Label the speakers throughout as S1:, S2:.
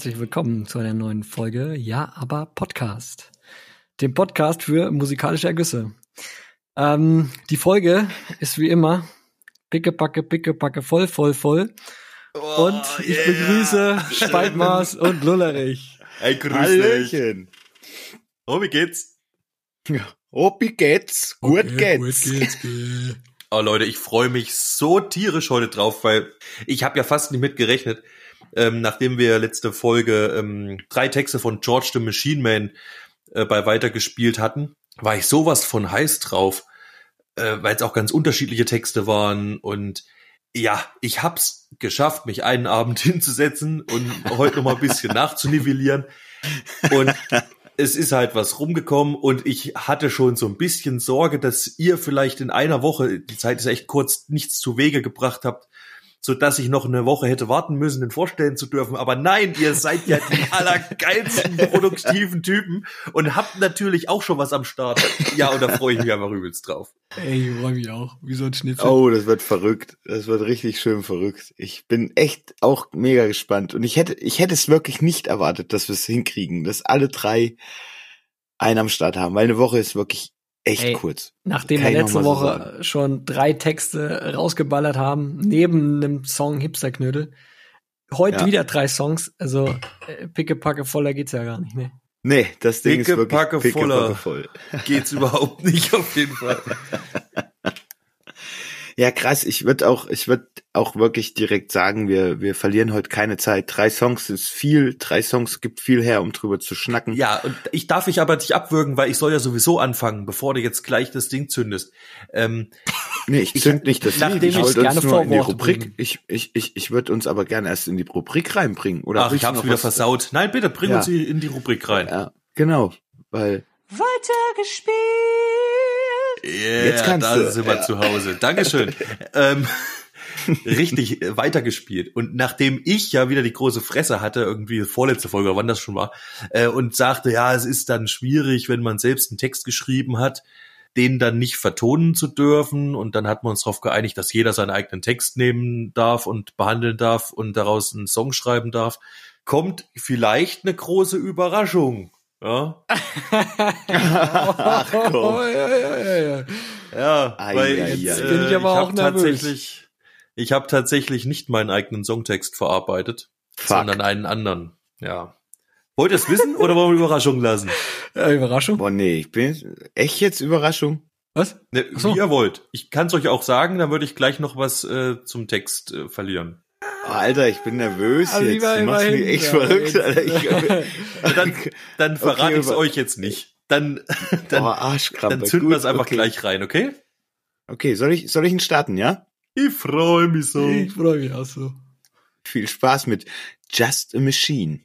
S1: herzlich willkommen zu einer neuen Folge Ja, aber Podcast. Dem Podcast für musikalische Ergüsse. Ähm, die Folge ist wie immer pickepacke, pickepacke, voll, voll, voll. Oh, und ich yeah. begrüße Speitmaß und Lullerich.
S2: Hey, grüß Hallöchen. dich. Oh, wie geht's?
S3: Oh, wie geht's? Gut okay, geht's. Gut geht's.
S2: Oh Leute, ich freue mich so tierisch heute drauf, weil ich habe ja fast nicht mitgerechnet, ähm, nachdem wir letzte Folge ähm, drei Texte von George the Machine Man äh, bei weitergespielt hatten, war ich sowas von heiß drauf, äh, weil es auch ganz unterschiedliche Texte waren und ja, ich hab's geschafft, mich einen Abend hinzusetzen und heute noch mal ein bisschen nachzunivellieren. Und es ist halt was rumgekommen und ich hatte schon so ein bisschen Sorge, dass ihr vielleicht in einer Woche, die Zeit ist echt kurz, nichts zu Wege gebracht habt, so dass ich noch eine Woche hätte warten müssen, den vorstellen zu dürfen. Aber nein, ihr seid ja die allergeilsten produktiven Typen und habt natürlich auch schon was am Start. Ja, und da freue ich mich einfach übelst drauf.
S1: Ey, ich freue mich auch. Wie so ein Schnitzel.
S3: Oh, das wird verrückt. Das wird richtig schön verrückt. Ich bin echt auch mega gespannt. Und ich hätte, ich hätte es wirklich nicht erwartet, dass wir es hinkriegen, dass alle drei einen am Start haben, weil eine Woche ist wirklich echt Ey, kurz.
S1: Nachdem wir letzte Woche so schon drei Texte rausgeballert haben, neben einem Song Hipsterknödel, heute ja. wieder drei Songs, also äh, pickepacke voller geht's ja gar nicht, ne?
S3: Nee, das Ding
S2: picke,
S3: ist wirklich
S2: packe picke, voller packe voll. geht's überhaupt nicht auf jeden Fall.
S3: Ja, krass. Ich würde auch, ich würde auch wirklich direkt sagen, wir, wir verlieren heute keine Zeit. Drei Songs ist viel, drei Songs gibt viel her, um drüber zu schnacken.
S2: Ja, und ich darf mich aber nicht abwürgen, weil ich soll ja sowieso anfangen, bevor du jetzt gleich das Ding zündest. Ähm,
S3: nee, ich zünd nicht das
S1: Ding. Ich wollte uns nur in die
S3: Rubrik. Bringen. Ich, ich, ich, ich würde uns aber gerne erst in die Rubrik reinbringen. Oder
S2: Ach, ich hab's wieder was? versaut. Nein, bitte, bring ja. uns in die Rubrik rein. Ja,
S3: genau, weil.
S1: Weitergespielt.
S2: Yeah, Jetzt kannst da du. sind wir ja. zu Hause. Dankeschön. ähm, richtig weitergespielt. Und nachdem ich ja wieder die große Fresse hatte, irgendwie vorletzte Folge, wann das schon war, äh, und sagte, ja, es ist dann schwierig, wenn man selbst einen Text geschrieben hat, den dann nicht vertonen zu dürfen. Und dann hat man uns darauf geeinigt, dass jeder seinen eigenen Text nehmen darf und behandeln darf und daraus einen Song schreiben darf. Kommt vielleicht eine große Überraschung. Ja. Ach komm. Oh, ja, ja, ja, ja. ja Ei, weil ei, jetzt, ei, bin ich aber ich auch tatsächlich, ich habe tatsächlich nicht meinen eigenen Songtext verarbeitet, Fuck. sondern einen anderen. Ja. Wollt ihr es wissen oder wollen wir Überraschung lassen?
S1: Ja, Überraschung?
S3: Boah, nee, ich bin echt jetzt Überraschung.
S2: Was? Ne, so. Wie ihr wollt. Ich kann es euch auch sagen, dann würde ich gleich noch was äh, zum Text äh, verlieren.
S3: Oh, Alter, ich bin nervös also jetzt. Du machst mich echt ja, verrückt, Alter. Ich,
S2: dann, dann verrate okay, ich es euch jetzt nicht. Dann, dann, oh, dann zünden wir es einfach okay. gleich rein, okay?
S3: Okay, soll ich, soll ich ihn starten, ja?
S2: Ich freue mich so.
S1: Ich freue mich auch so.
S3: Viel Spaß mit Just a Machine.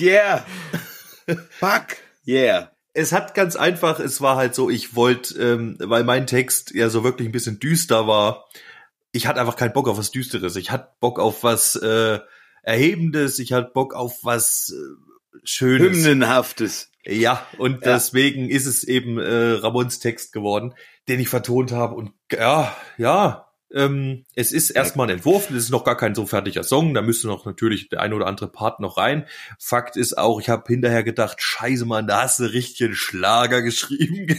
S3: Yeah! Fuck yeah!
S2: Es hat ganz einfach, es war halt so, ich wollte, ähm, weil mein Text ja so wirklich ein bisschen düster war, ich hatte einfach keinen Bock auf was Düsteres. Ich hatte Bock auf was äh, Erhebendes, ich hatte Bock auf was äh, Schönes.
S3: Hymnenhaftes.
S2: Ja, und
S3: Ja.
S2: deswegen ist es eben äh, Ramons Text geworden, den ich vertont habe. Und ja, ja, ähm, es ist erstmal ein Entwurf, es ist noch gar kein so fertiger Song, da müsste noch natürlich der ein oder andere Part noch rein. Fakt ist auch, ich habe hinterher gedacht, scheiße Mann, da hast du richtig einen Schlager geschrieben.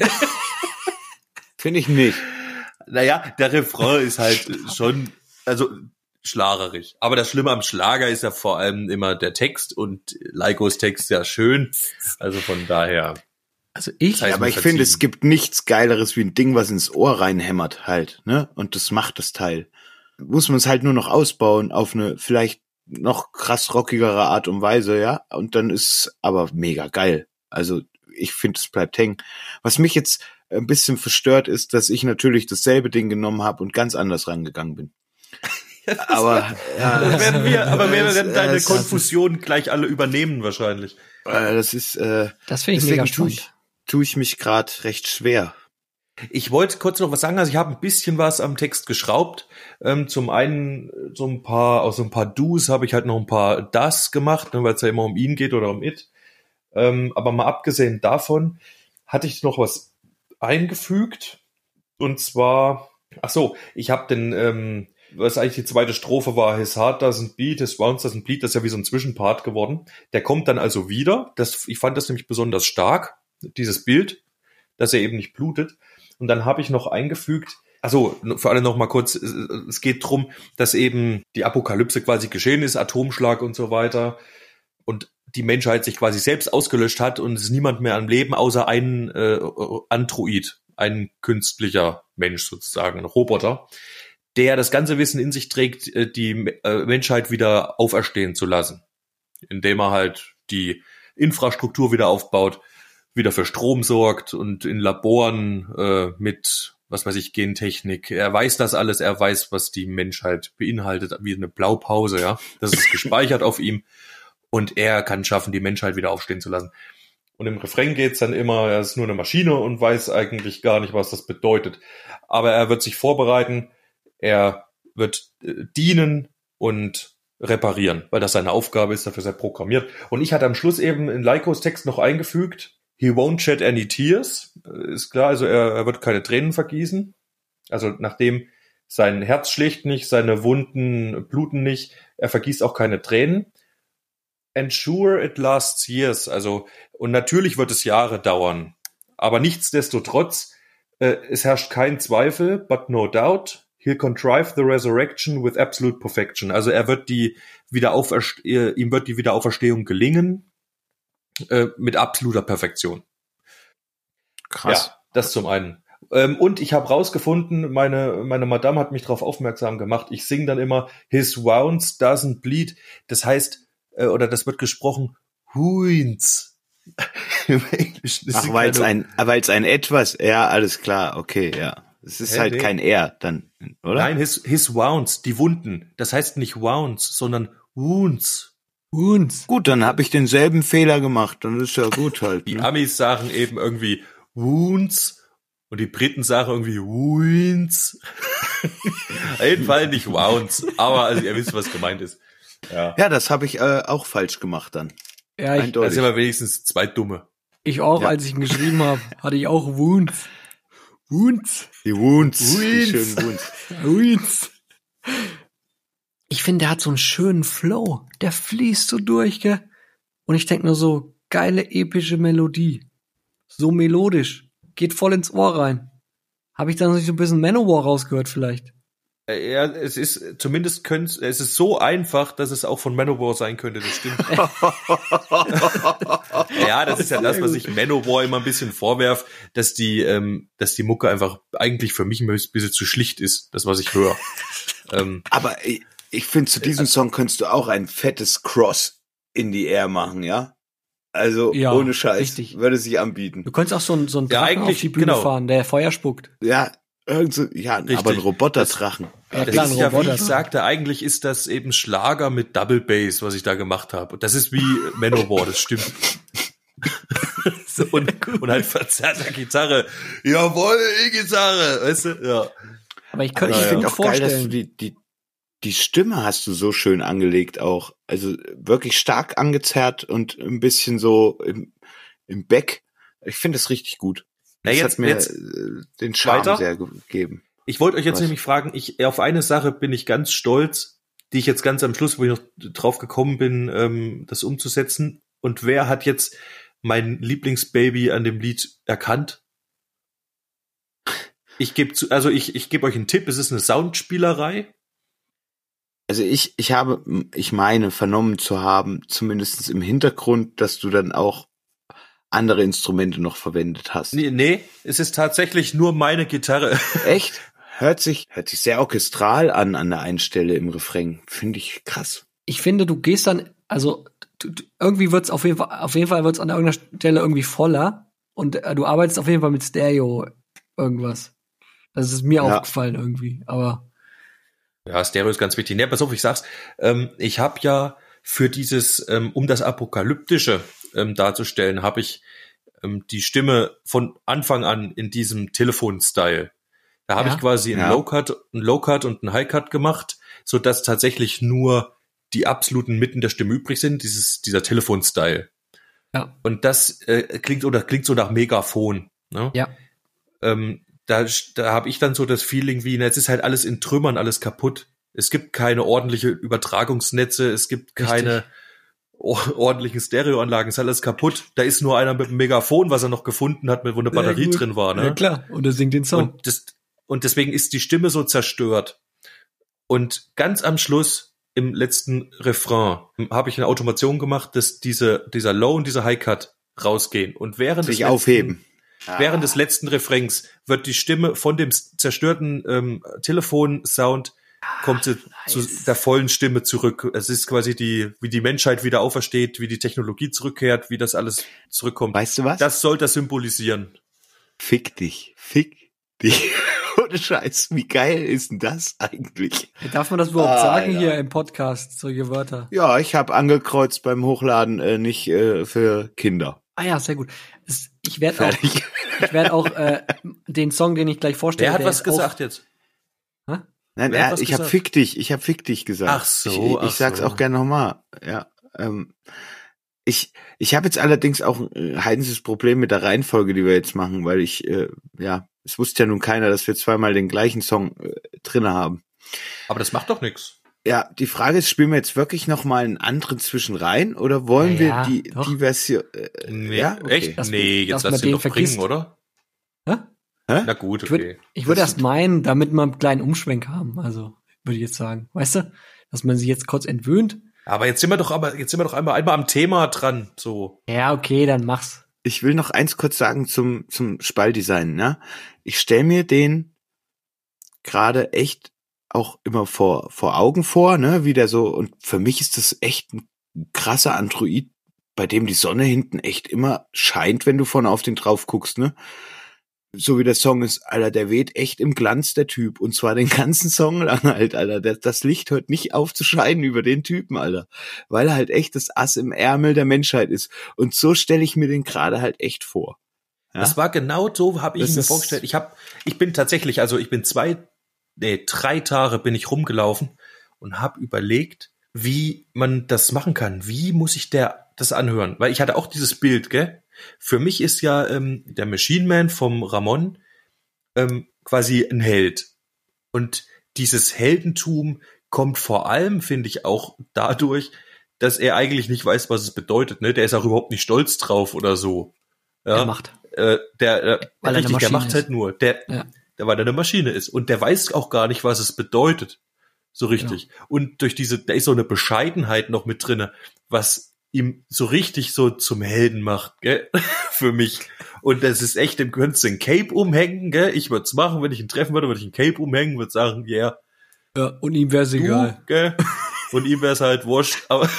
S3: Finde ich nicht.
S2: naja, der Refrain ist halt schon, also schlagerig. Aber das Schlimme am Schlager ist ja vor allem immer der Text und Leikos Text ja schön. Also von daher.
S1: Also ich,
S2: Das heißt,
S3: Aber ich
S2: verziehen.
S3: finde, es gibt nichts Geileres wie ein Ding, was ins Ohr reinhämmert halt, ne? Und das macht das Teil. Muss man es halt nur noch ausbauen auf eine vielleicht noch krass rockigere Art und Weise, ja? Und dann ist es aber mega geil. Also ich finde, es bleibt hängen. Was mich jetzt ein bisschen verstört ist, dass ich natürlich dasselbe Ding genommen habe und ganz anders rangegangen bin. aber ja,
S2: Aber werden wir, aber wir
S3: das-
S2: werden deine
S3: das-
S2: Konfusion gleich alle übernehmen wahrscheinlich.
S3: äh, das ist äh,
S1: das finde ich mega spannend.
S3: Tue ich mich gerade recht schwer.
S2: Ich wollte kurz noch was sagen. Also ich habe ein bisschen was am Text geschraubt. Ähm, zum einen äh, so ein paar, aus so ein paar Do's habe ich halt noch ein paar Das gemacht, ne, weil es ja immer um ihn geht oder um it. Ähm, aber mal abgesehen davon hatte ich noch was eingefügt. Und zwar, ach so, ich habe den, ähm, was eigentlich die zweite Strophe war, his heart doesn't beat, his wounds doesn't bleed, das ist ja wie so ein Zwischenpart geworden. Der kommt dann also wieder. Das, ich fand das nämlich besonders stark, dieses Bild, dass er eben nicht blutet. Und dann habe ich noch eingefügt, also für alle noch mal kurz, es- geht drum, dass eben die Apokalypse quasi geschehen ist, Atomschlag und so weiter. Und die Menschheit sich quasi selbst ausgelöscht hat und es ist niemand mehr am Leben, außer ein äh, Android, ein künstlicher Mensch sozusagen, ein Roboter, der das ganze Wissen in sich trägt, äh, die äh, Menschheit wieder auferstehen zu lassen. Indem er halt die Infrastruktur wieder aufbaut, wieder für Strom sorgt und in Laboren äh, mit, was weiß ich, Gentechnik. Er weiß das alles, er weiß, was die Menschheit beinhaltet, wie eine Blaupause, ja. Das ist gespeichert auf ihm und er kann schaffen, die Menschheit wieder aufstehen zu lassen. Und im Refrain geht's dann immer, er ist nur eine Maschine und weiß eigentlich gar nicht, was das bedeutet. Aber er wird sich vorbereiten, er wird äh, dienen und reparieren, weil das seine Aufgabe ist, dafür ist er programmiert. Und ich hatte am Schluss eben in Leikos Text noch eingefügt, he won't shed any tears. Äh, Ist klar, also er, er wird keine Tränen vergießen. Also nachdem sein Herz schlägt nicht, seine Wunden bluten nicht, er vergießt auch keine Tränen. Ensure it lasts years. Also, und natürlich wird es Jahre dauern. Aber nichtsdestotrotz, äh, es herrscht kein Zweifel, but no doubt, he'll contrive the resurrection with absolute perfection. Also er wird die Wiederauferst äh, ihm wird die Wiederauferstehung gelingen äh, mit absoluter Perfektion.
S3: Krass.
S2: Ja, das zum einen. Ähm, und ich habe rausgefunden, meine, meine Madame hat mich darauf aufmerksam gemacht, ich singe dann immer, his wounds doesn't bleed. Das heißt, äh, oder das wird gesprochen, huins. Im Englischen. Das
S3: Ach, weil es ein, weil es ein etwas, ja, alles klar, okay, ja. Es ist
S2: Hä,
S3: halt
S2: nee.
S3: kein R dann, oder?
S2: Nein, his, his wounds, die Wunden. Das heißt nicht wounds, sondern wounds.
S1: Uns.
S3: Gut, dann habe ich denselben Fehler gemacht, dann ist ja gut halt.
S2: Die
S3: Ne?
S2: Amis sagen eben irgendwie wounds und die Briten sagen irgendwie wounds. Auf jeden Fall nicht wounds, aber also ihr wisst, was gemeint ist. Ja.
S3: Ja, das habe ich äh, auch falsch gemacht dann.
S1: Ja, ich,
S2: Da
S3: Eindeutig.
S2: sind wir wenigstens zwei Dumme.
S1: ich auch,
S3: Ja.
S1: als ich ihn geschrieben habe, hatte ich auch Wounds. Wounds.
S3: Die Wounds, die
S1: Wounds.
S3: schönen Wounds.
S1: Wounds. Ich finde, der hat so einen schönen Flow. Der fließt so durch, gell? Und ich denk nur so, geile epische Melodie. So melodisch. Geht voll ins Ohr rein. Habe ich da noch nicht so ein bisschen Manowar rausgehört vielleicht?
S2: Äh, Ja, es ist zumindest könnt, es ist so einfach, dass es auch von Manowar sein könnte, das stimmt. ja, das ist ja das, was ich Manowar immer ein bisschen vorwerf, dass die, ähm, dass die Mucke einfach eigentlich für mich ein bisschen zu schlicht ist, das was ich höre. ähm,
S3: Aber ich, finde, zu diesem Song könntest du auch ein fettes Cross in die Air machen, ja? Also
S1: Ja,
S3: ohne Scheiß.
S1: richtig.
S3: Würde sich anbieten.
S1: Du könntest auch so einen, so einen
S2: Ja,
S1: Drachen auf
S2: eigentlich,
S1: die Bühne
S2: genau.
S1: fahren, der Feuer spuckt.
S3: Ja, Irgend so, ja,
S2: Richtig.
S3: aber ein Roboterdrachen.
S1: Ja,
S2: Das
S1: klar, ein
S2: ja, wie ich sagte, eigentlich ist das eben Schlager mit Double Bass, was ich da gemacht habe. Das ist wie Manowar, das stimmt. so, und, und halt verzerrter Gitarre. Jawohl, E-Gitarre, weißt du? Ja.
S1: Aber ich könnte mir gut
S3: auch geil, dass du
S1: vorstellen.
S3: die, die, die Stimme hast du so schön angelegt auch. Also wirklich stark angezerrt und ein bisschen so im, im Back. Ich finde das richtig gut. Das
S2: jetzt-
S3: hat mir
S2: jetzt
S3: äh, den Charme
S2: weiter?
S3: sehr gegeben.
S2: Ich wollte euch jetzt
S3: Was?
S2: nämlich fragen, ich, auf eine Sache bin ich ganz stolz, die ich jetzt ganz am Schluss, wo ich noch drauf gekommen bin, ähm, das umzusetzen. Und wer hat jetzt mein Lieblingsbaby an dem Lied erkannt? Ich gebe zu, also ich, ich gebe euch einen Tipp, es ist eine Soundspielerei.
S3: Also ich, ich habe, ich meine, vernommen zu haben, zumindest im Hintergrund, dass du dann auch andere Instrumente noch verwendet hast.
S2: Nee, nee, es ist tatsächlich nur meine Gitarre.
S3: Echt? Hört sich, hört sich sehr orchestral an an der einen Stelle im Refrain. Finde ich krass.
S1: Ich finde, du gehst dann, also du, du, irgendwie wird's auf jeden Fall, auf jeden Fall wird's an irgendeiner Stelle irgendwie voller und äh, du arbeitest auf jeden Fall mit Stereo irgendwas. Das ist mir
S3: Ja.
S1: aufgefallen irgendwie, aber
S2: Ja, Stereo ist ganz wichtig. Nee, pass auf, ich sag's. Ähm, ich habe ja für dieses, ähm, um das Apokalyptische ähm, darzustellen, habe ich ähm, die Stimme von Anfang an in diesem Telefon-Style. Da habe
S1: Ja.
S2: ich quasi einen
S3: Ja.
S2: Low-Cut, einen Low-Cut und einen High-Cut gemacht, so dass tatsächlich nur die absoluten Mitten der Stimme übrig sind, dieses, dieser Telefon-Style.
S1: ja,
S2: Und das äh, klingt oder klingt so nach Megafon. Ne?
S1: ja.
S2: ähm, da, da habe ich dann so das Feeling wie, na, jetzt ist halt alles in Trümmern, alles kaputt. Es gibt keine ordentliche Übertragungsnetze, es gibt
S1: Richtig.
S2: keine or- ordentlichen Stereoanlagen, ist alles kaputt. Da ist nur einer mit einem Megafon, was er noch gefunden hat, mit wo eine Batterie
S1: gut.
S2: drin war. Ne?
S1: Ja klar, und er singt den Song.
S2: Und, das, und deswegen ist die Stimme so zerstört. Und ganz am Schluss, im letzten Refrain, habe ich eine Automation gemacht, dass diese, dieser Low und dieser High Cut rausgehen. Und während des
S3: Sich
S2: letzten-
S3: aufheben.
S2: Während des letzten Refrains wird die Stimme von dem zerstörten ähm, Telefonsound kommt sie zu der vollen Stimme zurück. Es ist quasi die, wie die Menschheit wieder aufersteht, wie die Technologie zurückkehrt, wie das alles zurückkommt.
S3: Weißt du was?
S2: Das soll das symbolisieren.
S3: Fick dich. Fick dich. Ohne Scheiß. Wie geil ist denn das eigentlich?
S1: Darf man das überhaupt
S3: Ah,
S1: sagen
S3: ja.
S1: hier im Podcast, solche Wörter?
S3: Ja, ich habe angekreuzt beim Hochladen äh, nicht äh, für Kinder.
S1: Ah ja, sehr gut. Es, ich werde auch, ich werd auch äh, den Song, den ich gleich vorstelle.
S2: Wer hat
S1: der
S2: was gesagt jetzt?
S1: Auch, Hä?
S3: Nein,
S2: hat
S3: äh, ich habe fick dich. Ich habe fick dich gesagt.
S2: Ach so,
S3: Ich, ich,
S2: ach
S3: ich sag's
S2: so.
S3: auch gerne nochmal. Ja. Ähm, ich ich habe jetzt allerdings auch ein heidnisches Problem mit der Reihenfolge, die wir jetzt machen, weil ich äh, ja, es wusste ja nun keiner, dass wir zweimal den gleichen Song äh, drinne haben.
S2: Aber das macht doch nichts.
S3: Ja, die Frage ist, spielen wir jetzt wirklich noch mal einen anderen zwischen rein oder wollen
S1: Ja,
S3: wir die,
S1: doch.
S3: die Version? Äh,
S2: Nee,
S3: ja, okay.
S2: echt?
S1: Dass-
S2: nee, jetzt lass
S1: den
S2: ihn doch
S1: vergisst.
S2: bringen, oder?
S1: Hä?
S3: Hä?
S2: Na gut,
S1: Ich würd-
S2: okay.
S1: Ich würde
S3: Das-
S1: erst meinen, damit wir einen kleinen Umschwenk haben. Also, würde ich jetzt sagen. Weißt du? Dass man sie jetzt kurz entwöhnt.
S2: Aber jetzt sind wir doch aber, jetzt sind wir doch einmal, einmal am Thema dran, so.
S1: Ja, okay, dann mach's.
S3: Ich will noch eins kurz sagen zum, zum Spalldesign. Ne? Ich stell mir den gerade echt auch immer vor, vor Augen vor, ne, wie der so, und für mich ist das echt ein krasser Android, bei dem die Sonne hinten echt immer scheint, wenn du vorne auf den drauf guckst, ne? So wie der Song ist, Alter, der weht echt im Glanz, der Typ. Und zwar den ganzen Song lang halt, Alter. Das Licht hört nicht auf zu scheinen über den Typen, Alter. Weil er halt echt das Ass im Ärmel der Menschheit ist. Und so stelle ich mir den gerade halt echt vor. Ja?
S2: Das war genau so, habe ich
S3: Das
S2: mir vorgestellt. Ich habe, ich bin tatsächlich, also ich bin zwei, nee, drei Tage bin ich rumgelaufen und habe überlegt, wie man das machen kann. Wie muss ich der das anhören? Weil ich hatte auch dieses Bild, gell? Für mich ist ja ähm, der Machine Man vom Ramon ähm, quasi ein Held. Und dieses Heldentum kommt vor allem, finde ich, auch dadurch, dass er eigentlich nicht weiß, was es bedeutet. Ne? Der ist auch überhaupt nicht stolz drauf oder so. Ja?
S1: Der macht.
S2: äh, der, äh,
S1: er
S2: richtig, der macht
S1: ist.
S2: halt nur, der,
S1: Ja.
S2: Der, weil er eine Maschine ist und der weiß auch gar nicht, was es bedeutet, so richtig. Und durch diese, da ist so eine Bescheidenheit noch mit drinne, was ihm so richtig so zum Helden macht, gell? für mich. Und das ist echt, dem könntest du ein Cape umhängen, gell? Ich würde es machen, wenn ich ihn treffen würde, würde ich ein Cape umhängen, würde sagen, ja, yeah,
S1: Ja, und ihm wär's egal.
S2: du, gell? Und ihm wäre es halt wurscht, aber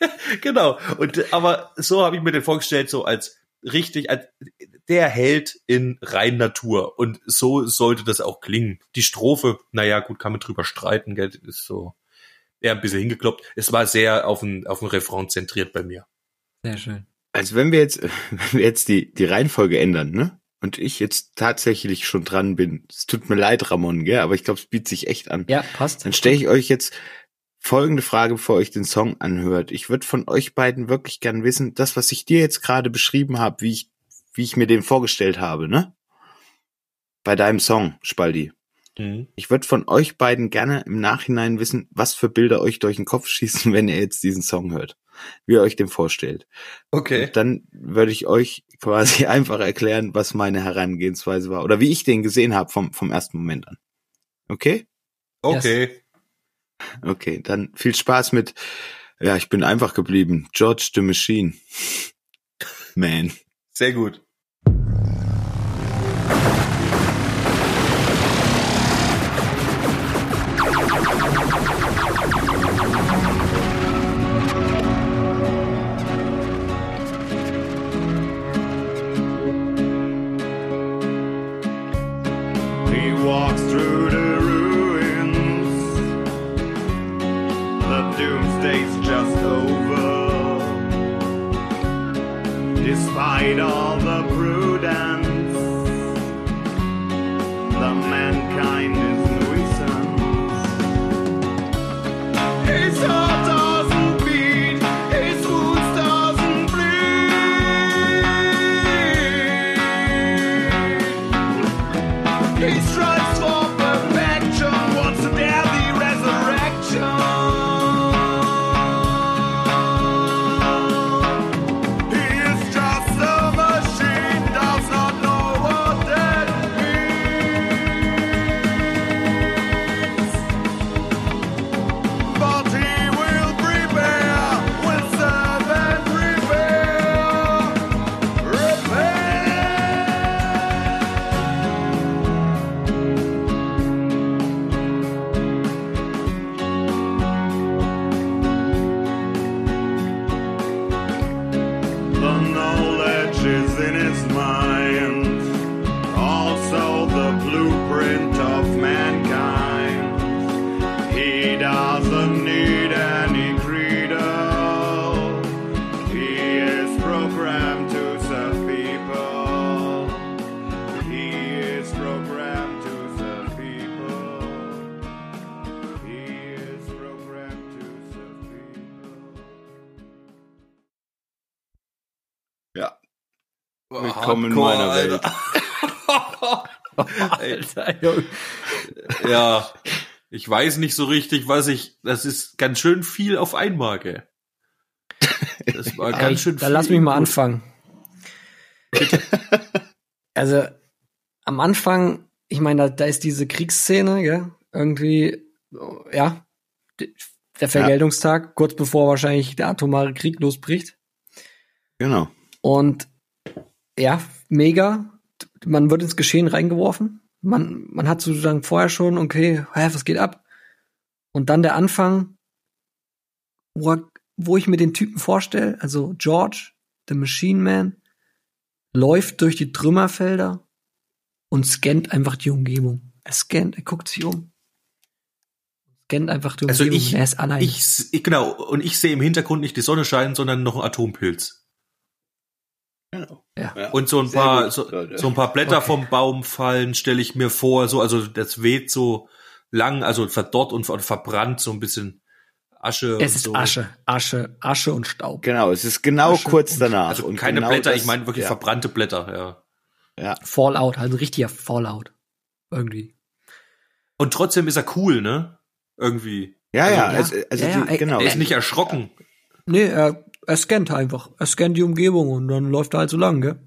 S2: genau. Und aber so habe ich mir den vorgestellt, so als richtig, als der Held in rein Natur. Und so sollte das auch klingen. Die Strophe, naja, gut, kann man drüber streiten, gell, ist so eher ein bisschen hingekloppt. Es war sehr auf den, auf den Refrain zentriert bei mir.
S1: Sehr schön.
S3: Also wenn wir jetzt, wenn wir jetzt die, die Reihenfolge ändern, ne? Und ich jetzt tatsächlich schon dran bin, es tut mir leid, Ramon, gell, aber ich glaube, es bietet sich echt an.
S1: Ja, passt.
S3: Dann stelle ich euch jetzt folgende Frage, bevor ihr euch den Song anhört. Ich würde von euch beiden wirklich gern wissen, das, was ich dir jetzt gerade beschrieben habe, wie ich, wie ich mir den vorgestellt habe, ne? Bei deinem Song, Spaldi.
S2: Mhm.
S3: Ich würde von euch beiden gerne im Nachhinein wissen, was für Bilder euch durch den Kopf schießen, wenn ihr jetzt diesen Song hört. Wie ihr euch den vorstellt.
S2: Okay.
S3: Und dann würde ich euch quasi einfach erklären, was meine Herangehensweise war oder wie ich den gesehen habe vom, vom ersten Moment an. Okay?
S2: Okay.
S3: Okay, dann viel Spaß mit, ja, ich bin einfach geblieben. George the Machine. Man.
S2: Sehr gut.
S3: Willkommen in meiner Welt.
S1: Alter, Junge.
S2: ja, ich weiß nicht so richtig, was ich. Das ist ganz schön viel auf einmal, gell? Das war
S1: Ey,
S2: ganz schön
S1: da
S2: viel.
S1: lass mich mal anfangen. also am Anfang, ich meine, da, da ist diese Kriegsszene, gell? irgendwie, ja, der Vergeltungstag, kurz bevor wahrscheinlich der atomare Krieg losbricht.
S3: Genau.
S1: Und ja, mega. Man wird ins Geschehen reingeworfen. Man, man hat sozusagen vorher schon, okay, hä, was geht ab? Und dann der Anfang, wo, wo ich mir den Typen vorstelle, also George, the Machine Man, läuft durch die Trümmerfelder und scannt einfach die Umgebung. Er scannt, er guckt sich um. Scannt einfach die
S2: Also
S1: Umgebung.
S2: ich,
S1: er ist allein.
S2: ich, ich, genau, und ich sehe im Hintergrund nicht die Sonne scheinen, sondern noch einen Atompilz.
S3: Genau.
S1: Ja.
S2: Und so ein
S3: Sehr
S2: paar,
S3: gut,
S2: so, so ein paar Blätter
S1: Okay.
S2: vom Baum fallen, stelle ich mir vor, so, also das weht so lang, also verdorrt und, und verbrannt, so ein bisschen Asche.
S1: es
S2: und
S1: ist
S2: so.
S1: Asche, Asche, Asche und Staub.
S3: Genau, es ist genau
S1: Asche
S3: kurz
S1: und-
S3: danach.
S2: Also
S3: Und
S2: keine
S3: genau
S2: Blätter,
S3: das-
S2: ich meine wirklich
S3: ja.
S2: verbrannte Blätter, ja.
S3: Ja,
S1: Fallout, also richtiger Fallout. Irgendwie.
S2: Und trotzdem ist er cool, ne? Irgendwie.
S3: ja, ja,
S1: Also,
S3: also, also
S1: ja, ja,
S3: die, genau.
S2: Er ist nicht erschrocken.
S1: Nee, er, er scannt einfach. Er scannt die Umgebung und dann läuft er halt so lang, gell?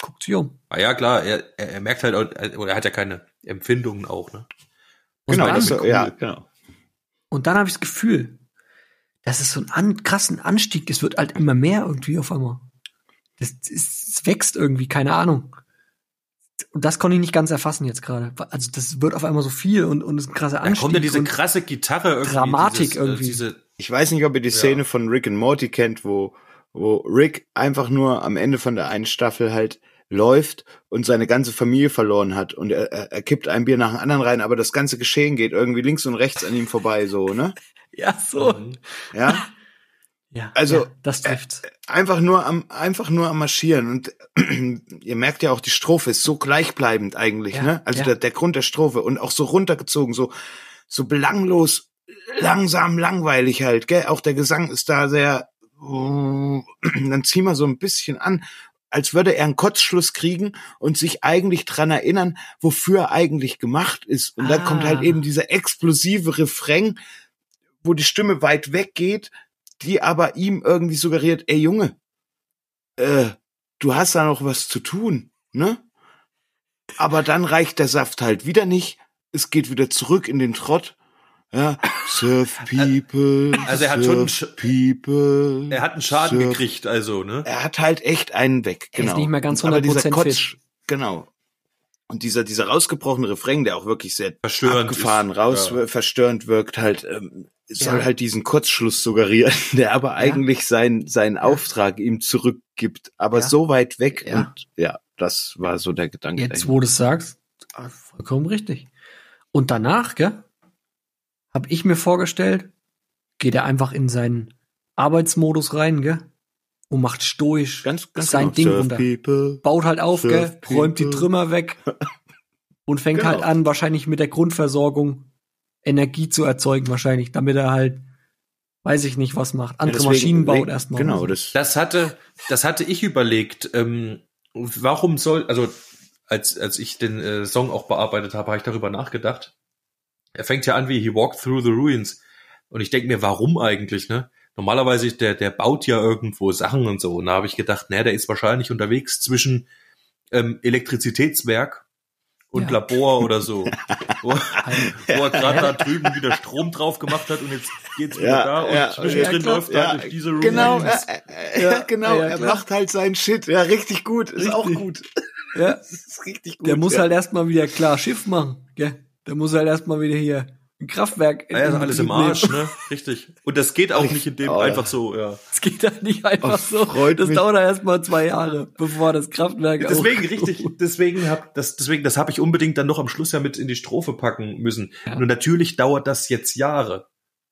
S1: Guckt sich um.
S2: Ah ja, klar, er, er, er merkt halt, auch- oder er hat ja keine Empfindungen auch, ne?
S1: Und
S3: genau,
S1: dann,
S3: das,
S2: cool.
S3: ja, genau.
S1: und dann habe ich das Gefühl, dass es so einen an, krassen Anstieg, es wird halt immer mehr irgendwie auf einmal. Das, das, es wächst irgendwie, keine Ahnung. Und das konnte ich nicht ganz erfassen jetzt gerade. Also das wird auf einmal so viel und, und es ist ein krasser
S2: Da
S1: Anstieg.
S2: kommt ja diese krasse Gitarre irgendwie.
S1: Dramatik
S2: dieses, äh,
S1: irgendwie.
S2: Diese,
S3: Ich weiß nicht, ob ihr die
S2: Ja.
S3: Szene von Rick and Morty kennt, wo, wo Rick einfach nur am Ende von der einen Staffel halt läuft und seine ganze Familie verloren hat und er, er, er kippt ein Bier nach dem anderen rein, aber das ganze Geschehen geht irgendwie links und rechts an ihm vorbei, so, ne?
S1: Ja, so.
S2: Mhm.
S3: Ja?
S1: Ja,
S3: Also,
S1: ja, das trifft's.
S3: einfach nur am einfach nur am marschieren und ihr merkt ja auch die Strophe ist so gleichbleibend eigentlich
S1: Ja,
S3: ne also
S1: ja.
S3: der, der Grund der Strophe und auch so runtergezogen so so belanglos langsam langweilig halt gell auch der Gesang ist da sehr dann zieh mal so ein bisschen an als würde er einen Kotzschluss kriegen und sich eigentlich dran erinnern, wofür er eigentlich gemacht ist. Und dann
S1: Ah.
S3: kommt halt eben dieser explosive Refrain, wo die Stimme weit weg geht, die aber ihm irgendwie suggeriert, ey Junge, äh, du hast da noch was zu tun, ne? Aber dann reicht der Saft halt wieder nicht. Es geht wieder zurück in den Trott. Ja, Surf People.
S2: Also er hat schon
S3: People.
S2: Er hat einen Schaden
S3: Surf.
S2: gekriegt, also, ne?
S3: Er hat halt echt einen weg,
S1: Er ist
S3: genau.
S1: nicht mehr ganz
S3: Aber dieser
S1: 100%
S3: Kotz,
S1: fit.
S3: genau. Und dieser, dieser rausgebrochene Refrain, der auch wirklich sehr
S2: Verstörend
S3: abgefahren
S2: ist,
S3: raus,
S2: ja.
S3: verstörend wirkt, halt, ähm, soll
S1: Ja.
S3: halt diesen Kurzschluss suggerieren, der aber eigentlich seinen, seinen Auftrag ihm zurückgibt, aber
S1: Ja.
S3: so weit weg.
S1: Ja.
S3: Und ja, das war so der Gedanke.
S1: Jetzt,
S3: dahinter.
S1: wo du es sagst, ah, vollkommen richtig. Und danach, gell, habe ich mir vorgestellt, geht er einfach in seinen Arbeitsmodus rein, gell, und macht stoisch
S3: ganz, ganz
S1: sein
S3: genau.
S1: Ding
S3: Surf
S1: runter.
S3: People.
S1: baut halt auf, gell, räumt die. Trümmer weg und fängt
S3: Genau.
S1: halt an, wahrscheinlich mit der Grundversorgung Energie zu erzeugen, wahrscheinlich, damit er halt, weiß ich nicht, was macht. Andere
S3: Ja, deswegen
S1: Maschinen baut erstmal.
S3: Genau,
S1: so.
S3: das,
S2: Das hatte, das hatte ich überlegt. Ähm, warum soll, also als als ich den äh, Song auch bearbeitet habe, habe ich darüber nachgedacht. Er fängt ja an wie He Walked Through the Ruins und ich denke mir, warum eigentlich? Ne? Normalerweise der der baut ja irgendwo Sachen und so. Und da habe ich gedacht, naja, der ist wahrscheinlich unterwegs zwischen ähm, Elektrizitätswerk und
S1: Ja.
S2: Labor oder so, wo, wo er gerade da drüben wieder Strom drauf gemacht hat und jetzt geht's wieder
S3: Ja,
S2: da und
S3: ja,
S2: zwischendrin
S1: ja,
S2: läuft
S3: Ja,
S2: da durch diese
S3: genau,
S2: Ruins.
S3: äh, äh, ja, genau,
S1: ja,
S3: er
S1: klar.
S3: macht halt seinen Shit. Ja, richtig gut, ist
S1: Richtig.
S3: auch gut.
S1: Ja,
S3: Das ist richtig gut.
S1: der muss
S3: ja.
S1: halt erstmal wieder klar Schiff machen, gell. Der muss halt erstmal wieder hier ein Kraftwerk.
S2: Ja, ja, alles im. Arsch, ne? Richtig. Und das geht auch nicht in dem
S3: Oh,
S2: einfach so, ja.
S1: Das geht halt nicht einfach
S3: Oh,
S1: so.
S3: freut
S1: Das
S3: mich.
S1: dauert erstmal zwei Jahre, bevor das Kraftwerk
S2: Deswegen
S1: auch-
S2: richtig, deswegen hab das deswegen das habe ich unbedingt dann noch am Schluss ja mit in die Strophe packen müssen.
S1: Ja.
S2: Und natürlich dauert das jetzt Jahre.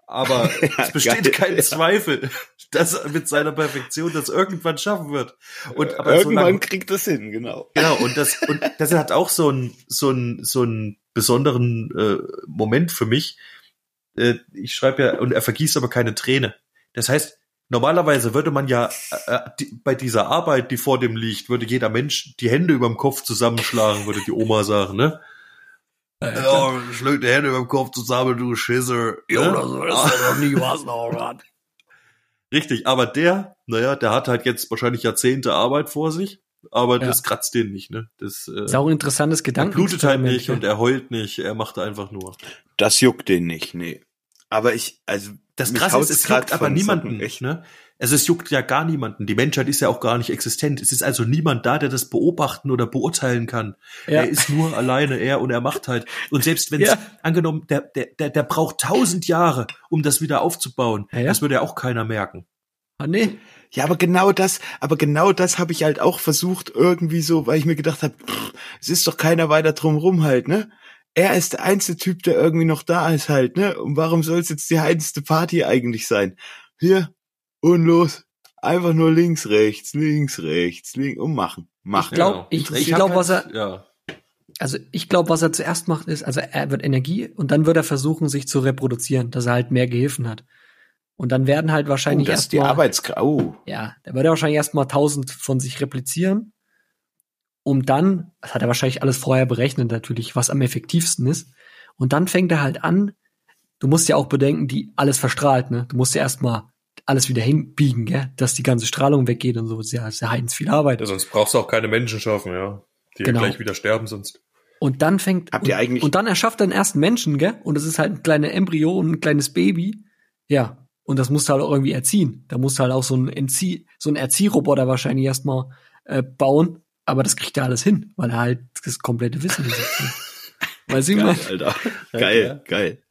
S2: Aber es besteht
S3: geil,
S2: kein
S3: ja.
S2: Zweifel, dass er mit seiner Perfektion das irgendwann schaffen wird. Und aber so
S3: Irgendwann
S2: lange,
S3: kriegt das hin, genau.
S2: Genau, und das, und das hat auch so einen, so einen, so einen besonderen äh, Moment für mich. Äh, ich schreibe ja, und er vergießt aber keine Träne. Das heißt, normalerweise würde man ja äh, die, bei dieser Arbeit, die vor dem liegt, würde jeder Mensch die Hände überm Kopf zusammenschlagen, würde die Oma sagen, ne?
S1: Äh,
S2: Ja, schlägt die Hände überm Kopf zusammen, du Schisser.
S1: Jo,
S2: Ja?
S1: das ist doch nie was noch.
S2: Richtig, aber der, naja, der hat halt jetzt wahrscheinlich Jahrzehnte Arbeit vor sich, aber
S1: Ja.
S2: das kratzt den nicht, ne? Das äh,
S1: Ist auch ein interessantes
S2: er
S1: Gedanken.
S2: blutet halt nicht und er heult nicht, er macht einfach nur.
S3: Das juckt den nicht, nee. Aber ich, also
S2: Das Krasse ist, es juckt aber niemanden,
S3: echt.
S2: ne? Also es juckt ja gar niemanden. Die Menschheit ist ja auch gar nicht existent. Es ist also niemand da, der das beobachten oder beurteilen kann.
S1: Ja.
S2: Er ist nur alleine, er und er macht halt. Und selbst wenn es
S1: Ja.
S2: angenommen, der, der, der, der braucht tausend Jahre, um das wieder aufzubauen,
S1: Ja, ja.
S2: das würde ja auch keiner merken.
S1: Ah, nee.
S3: Ja, aber genau das, aber genau das habe ich halt auch versucht irgendwie so, weil ich mir gedacht habe, es ist doch keiner weiter drumrum halt, ne? Er ist der einzige Typ, der irgendwie noch da ist halt, ne? Und warum soll es jetzt die heißeste Party eigentlich sein? Hier und los, einfach nur links, rechts, links, rechts, links und machen, machen.
S1: glaub- ich- ich
S2: hab
S1: glaub, was er-
S2: Ja.
S1: Also ich glaube, was er zuerst macht, ist, also er wird Energie und dann wird er versuchen, sich zu reproduzieren, dass er halt mehr Gehilfen hat. Und dann werden halt
S3: oh,
S1: wahrscheinlich
S3: das ist die
S1: erstmal,
S3: Arbeitskraft. Oh,
S1: ja, da wird er wahrscheinlich erstmal tausend von sich replizieren, um dann, das hat er wahrscheinlich alles vorher berechnet natürlich, was am effektivsten ist. Und dann fängt er halt an, du musst ja auch bedenken, die alles verstrahlt, ne? Du musst ja erstmal alles wieder hinbiegen, gell? Dass die ganze Strahlung weggeht und so. Das ist ja, das ist ja heidens viel Arbeit.
S2: ja. Sonst brauchst du auch keine Menschen schaffen, ja. Die
S1: Genau.
S2: gleich wieder sterben sonst.
S1: Und dann fängt
S3: Habt ihr
S1: und,
S3: eigentlich-
S1: und dann erschafft er den ersten Menschen, gell? Und das ist halt ein kleiner Embryo und ein kleines Baby. Ja. Und das musst du halt auch irgendwie erziehen. Da musst du halt auch so ein Entzieh, so ein Erziehroboter wahrscheinlich erstmal äh, bauen. Aber das kriegt er alles hin, weil er halt das komplette Wissen besitzt. Weißt du, wie ich
S3: geil,
S1: meine?
S3: Alter.
S2: Ja,
S3: Geil,
S2: klar.
S3: geil.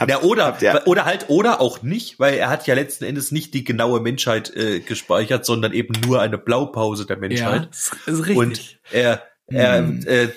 S3: Habt-
S2: Ja, oder,
S3: habt ihr-
S2: oder halt, oder auch nicht, weil er hat ja letzten Endes nicht die genaue Menschheit äh, gespeichert, sondern eben nur eine Blaupause der Menschheit.
S1: ist, ist richtig.
S2: Und er, er
S3: Mhm.
S2: äh,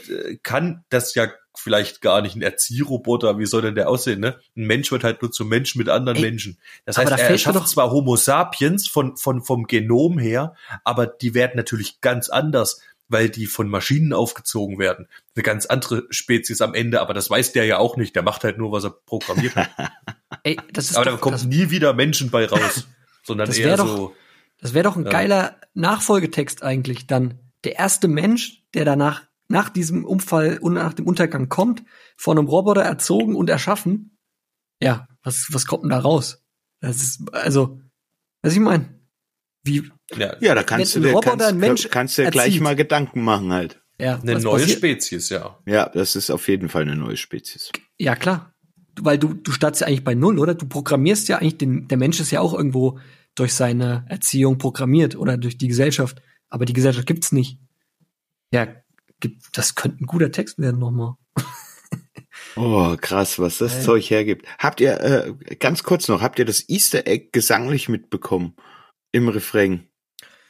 S2: kann das ja vielleicht gar nicht ein Erziehroboter, wie soll denn der aussehen, ne? Ein Mensch wird halt nur zum Mensch mit anderen
S1: Ey,
S2: Menschen. Das heißt,
S1: da
S2: er schafft
S1: doch-
S2: zwar Homo sapiens von, von, vom Genom her, aber die werden natürlich ganz anders, weil die von Maschinen aufgezogen werden. Eine ganz andere Spezies am Ende, aber das weiß der ja auch nicht. Der macht halt nur, was er programmiert hat.
S1: Ey, das ist
S2: aber da
S1: doch,
S2: kommt
S1: das,
S2: nie wieder Menschen bei raus, sondern
S1: Das
S2: eher
S1: doch-
S2: so.
S1: das wäre doch ein
S2: Ja.
S1: geiler Nachfolgetext eigentlich dann. Der erste Mensch, der danach nach diesem Unfall und nach dem Untergang kommt, von einem Roboter erzogen und erschaffen. Ja, was was kommt denn da raus? Das ist also, was ich meine. Wie
S2: Ja,
S3: Ja, da kannst
S1: Wenn
S3: du
S1: ein
S3: dir,
S1: Roboter
S3: kannst,
S1: einen Mensch
S3: kannst dir gleich mal Gedanken machen halt.
S1: ja,
S2: eine
S1: was
S2: neue
S1: passiert-
S2: Spezies, ja.
S3: Ja, das ist auf jeden Fall eine neue Spezies.
S1: Ja, klar. Weil du, du startest ja eigentlich bei Null, oder? Du programmierst ja eigentlich den, der Mensch ist ja auch irgendwo durch seine Erziehung programmiert oder durch die Gesellschaft. Aber die Gesellschaft gibt's nicht. Ja, gibt, das könnte ein guter Text werden nochmal.
S3: Oh, krass, was das
S1: Ey.
S3: Zeug hergibt. Habt ihr, äh, ganz kurz noch, habt ihr das Easter Egg gesanglich mitbekommen? Im Refrain.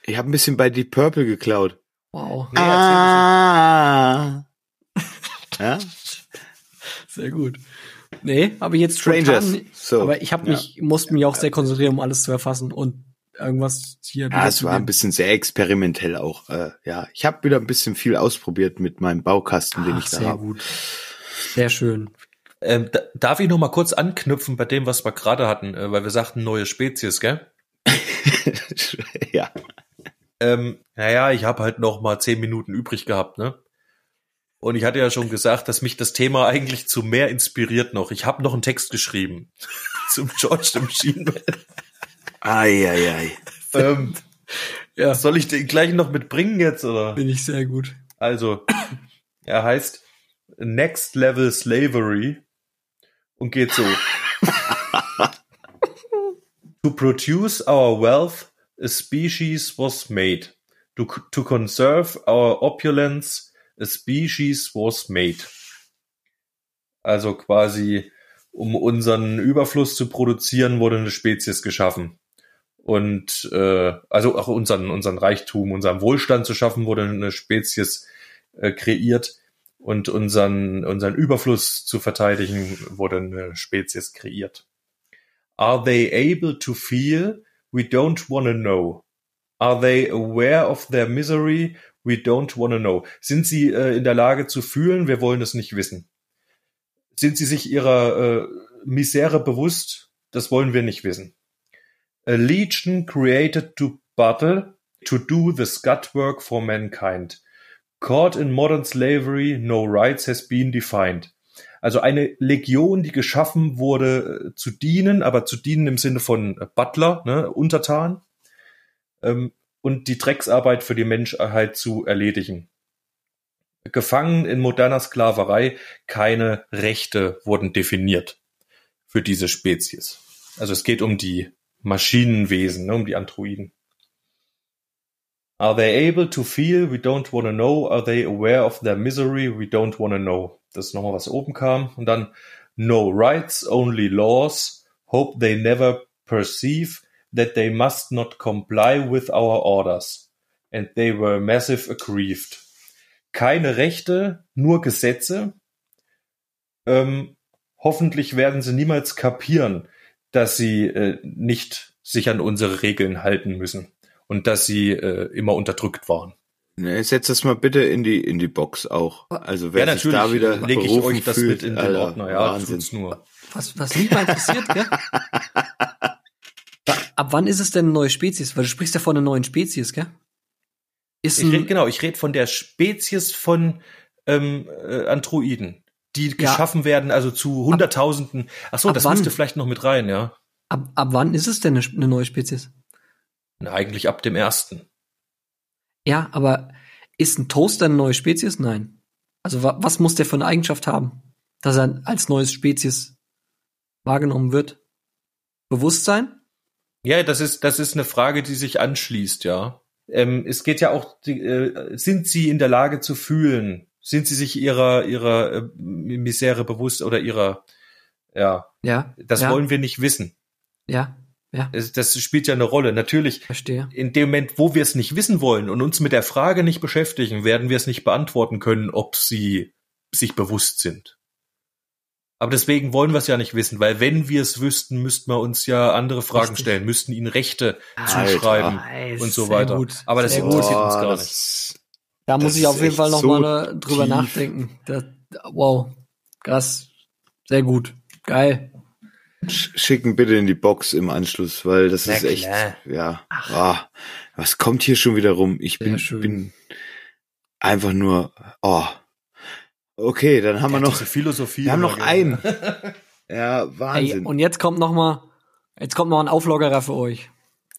S3: Ich habe ein bisschen bei Deep Purple geklaut.
S1: Wow,
S2: Nee,
S3: ah. ja?
S1: sehr gut. Nee, habe ich jetzt
S3: Strangers.
S1: spontan,
S3: So.
S1: aber ich habe
S3: ja.
S1: mich, musste mich auch sehr konzentrieren, um alles zu erfassen und irgendwas hier
S3: Ja, es war ein bisschen sehr experimentell auch. Äh, ja, ich habe wieder ein bisschen viel ausprobiert mit meinem Baukasten, den
S1: Ach,
S3: ich da
S1: sehr
S3: habe.
S1: gut. Sehr schön.
S2: Ähm, da, darf ich noch mal kurz anknüpfen bei dem, was wir gerade hatten, äh, weil wir sagten neue Spezies, gell?
S3: ja.
S2: Ähm, naja, ich habe halt noch mal zehn Minuten übrig gehabt, ne? Und ich hatte ja schon gesagt, dass mich das Thema eigentlich zu mehr inspiriert noch. Ich habe noch einen Text geschrieben zum George the Machine Man.
S3: Eieiei.
S2: ähm,
S1: Ja,
S2: soll ich den gleich noch mitbringen jetzt oder?
S1: bin ich sehr gut.
S2: Also, er heißt Next Level Slavery und geht so. to produce our wealth, a species was made. To, to conserve our opulence, a species was made. Also quasi, um unseren Überfluss zu produzieren, wurde eine Spezies geschaffen. Und äh, also auch unseren, unseren Reichtum, unseren Wohlstand zu schaffen, wurde eine Spezies äh, kreiert. Und unseren, unseren Überfluss zu verteidigen, wurde eine Spezies kreiert. Are they able to feel? We don't want to know. Are they aware of their misery? We don't want to know. Sind sie äh, in der Lage zu fühlen? Wir wollen es nicht wissen. Sind sie sich ihrer äh, Misere bewusst? Das wollen wir nicht wissen. A legion created to battle, to do the scut work for mankind. Caught in modern slavery, no rights has been defined. Also eine Legion, die geschaffen wurde äh, zu dienen, aber zu dienen im Sinne von äh, Butler, ne, Untertan, ähm, und die Drecksarbeit für die Menschheit zu erledigen. Gefangen in moderner Sklaverei, keine Rechte wurden definiert für diese Spezies. Also es geht um die Maschinenwesen, ne, um die Androiden. Are they able to feel? We don't want to know. Are they aware of their misery? We don't want to know. Das ist nochmal, was oben kam. Und dann no rights, only laws. Hope they never perceive that they must not comply with our orders. And they were massive aggrieved. Keine Rechte, nur Gesetze. Ähm, hoffentlich werden sie niemals kapieren, dass sie äh, nicht sich an unsere Regeln halten müssen und dass sie äh, immer unterdrückt waren.
S3: Ne, setz das mal bitte in die in die Box auch. Also wer
S2: ja,
S3: sich da wieder
S2: lege ich
S3: berufen
S2: euch das
S3: fühlt,
S2: mit in den
S3: Alter,
S2: Ordner. Ja,
S3: Wahnsinn.
S2: tut's nur.
S1: Was, was mich mal interessiert, gell? Ab wann ist es denn eine neue Spezies? Weil du sprichst ja von einer neuen Spezies, gell? Ist
S2: Ich rede
S1: ein,
S2: genau, ich rede von der Spezies von ähm, äh, Androiden, die
S1: Ja.
S2: geschaffen werden, also zu Hunderttausenden. Ach so,
S1: ab
S2: das
S1: wann?
S2: müsste vielleicht noch mit rein, ja.
S1: ab, ab wann ist es denn eine, eine neue Spezies?
S2: Na, eigentlich ab dem ersten.
S1: Ja, aber ist ein Toaster eine neue Spezies? Nein. Also wa was muss der für eine Eigenschaft haben, dass er als neues Spezies wahrgenommen wird? Bewusstsein?
S2: Ja, das ist, das ist eine Frage, die sich anschließt, ja. Ähm, es geht ja auch, die, äh, sind sie in der Lage zu fühlen? Sind sie sich ihrer, ihrer äh, Misere bewusst oder ihrer Ja,
S1: Ja.
S2: das
S1: ja,
S2: wollen wir nicht wissen.
S1: Ja. Ja.
S2: Es- Das spielt ja eine Rolle. Natürlich,
S1: Verstehe.
S2: in dem Moment, wo wir es nicht wissen wollen und uns mit der Frage nicht beschäftigen, werden wir es nicht beantworten können, ob sie sich bewusst sind. Aber deswegen wollen wir es ja nicht wissen, weil wenn wir es wüssten, müssten wir uns ja andere Fragen
S1: Richtig.
S2: stellen, müssten ihnen Rechte
S3: Alter.
S2: zuschreiben
S1: Nice,
S2: und so weiter.
S1: gut,
S2: Aber das interessiert uns gar nicht.
S3: Das-
S1: Da muss ich auf jeden Fall noch
S3: so
S1: mal drüber
S3: tief.
S1: nachdenken. Das, wow. Krass. Sehr gut. Geil.
S3: Sch- Schicken bitte in die Box im Anschluss, weil das
S2: Na
S3: ist echt,
S2: klar.
S3: ja. Ah, was kommt hier schon wieder rum? Ich bin, bin einfach nur, oh. Okay, dann haben wir
S2: Ja,
S3: noch,
S2: Philosophie.
S3: wir haben noch einen. Ja, Wahnsinn.
S1: und jetzt kommt noch mal, jetzt kommt noch ein Auflockerer für euch.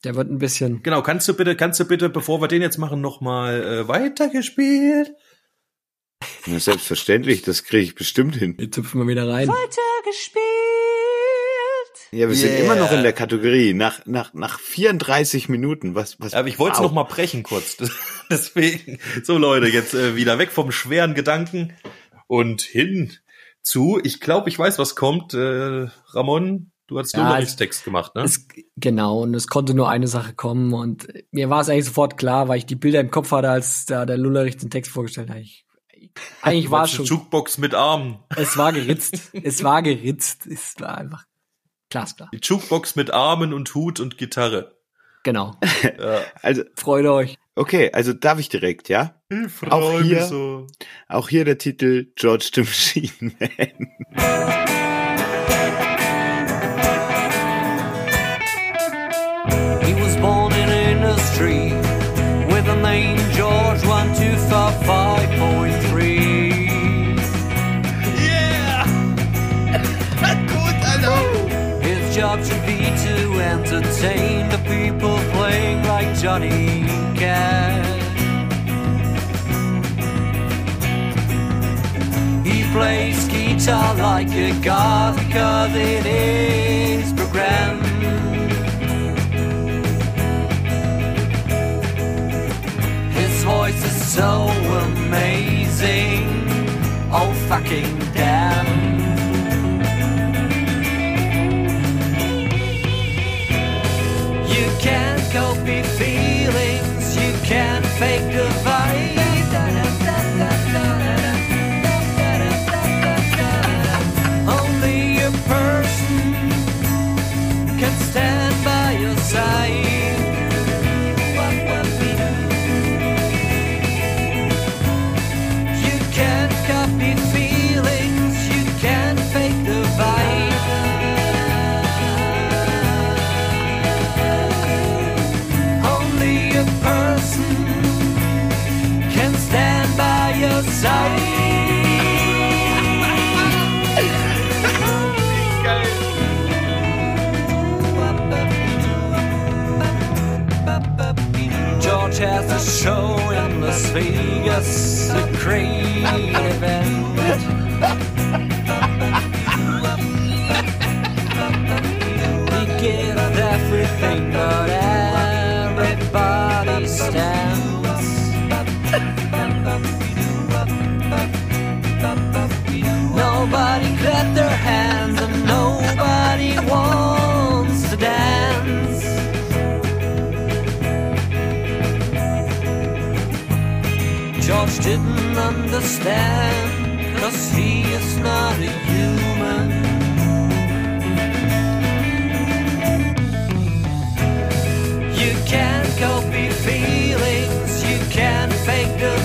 S1: Der wird ein bisschen.
S2: Genau, kannst du bitte, kannst du bitte, bevor wir den jetzt machen, noch mal äh, weitergespielt?
S3: Ja, selbstverständlich, das kriege ich bestimmt hin.
S1: Jetzt hüpfen wir wieder rein.
S3: Ja, wir sind
S2: Yeah.
S3: immer noch in der Kategorie. Nach, nach, nach 34 Minuten. Was, was,
S2: Aber ich wollte es
S3: wow.
S2: noch mal brechen kurz. Deswegen, so Leute, jetzt äh, wieder weg vom schweren Gedanken und hin zu, ich glaube, ich weiß, was kommt. Äh, Ramon, du hast
S1: Ja,
S2: Lullerich-Text gemacht, ne?
S1: Es, genau, und es konnte nur eine Sache kommen und mir war es eigentlich sofort klar, weil ich die Bilder im Kopf hatte, als da der Lullerich den Text vorgestellt hat. Ich, eigentlich war es schon,
S2: Jukebox mit Armen.
S1: es war geritzt, es war geritzt, es war einfach glasklar.
S2: Die Jukebox mit Armen und Hut und Gitarre.
S1: Genau.
S2: Ja.
S3: Also,
S1: Freut euch.
S3: okay, also darf ich direkt, ja?
S2: Ich freu
S3: Auch
S2: mich
S3: hier-
S2: so.
S3: Auch hier der Titel George the Machine Man.
S4: entertain the people playing like Johnny Cash. He plays guitar like a god because it is programmed. His voice is so amazing. Oh fucking damn. Vegas, a great event. He gives everything, but everybody stands. Nobody clapped their hands George didn't understand, cause he is not a human. You can't copy feelings, you can't fake the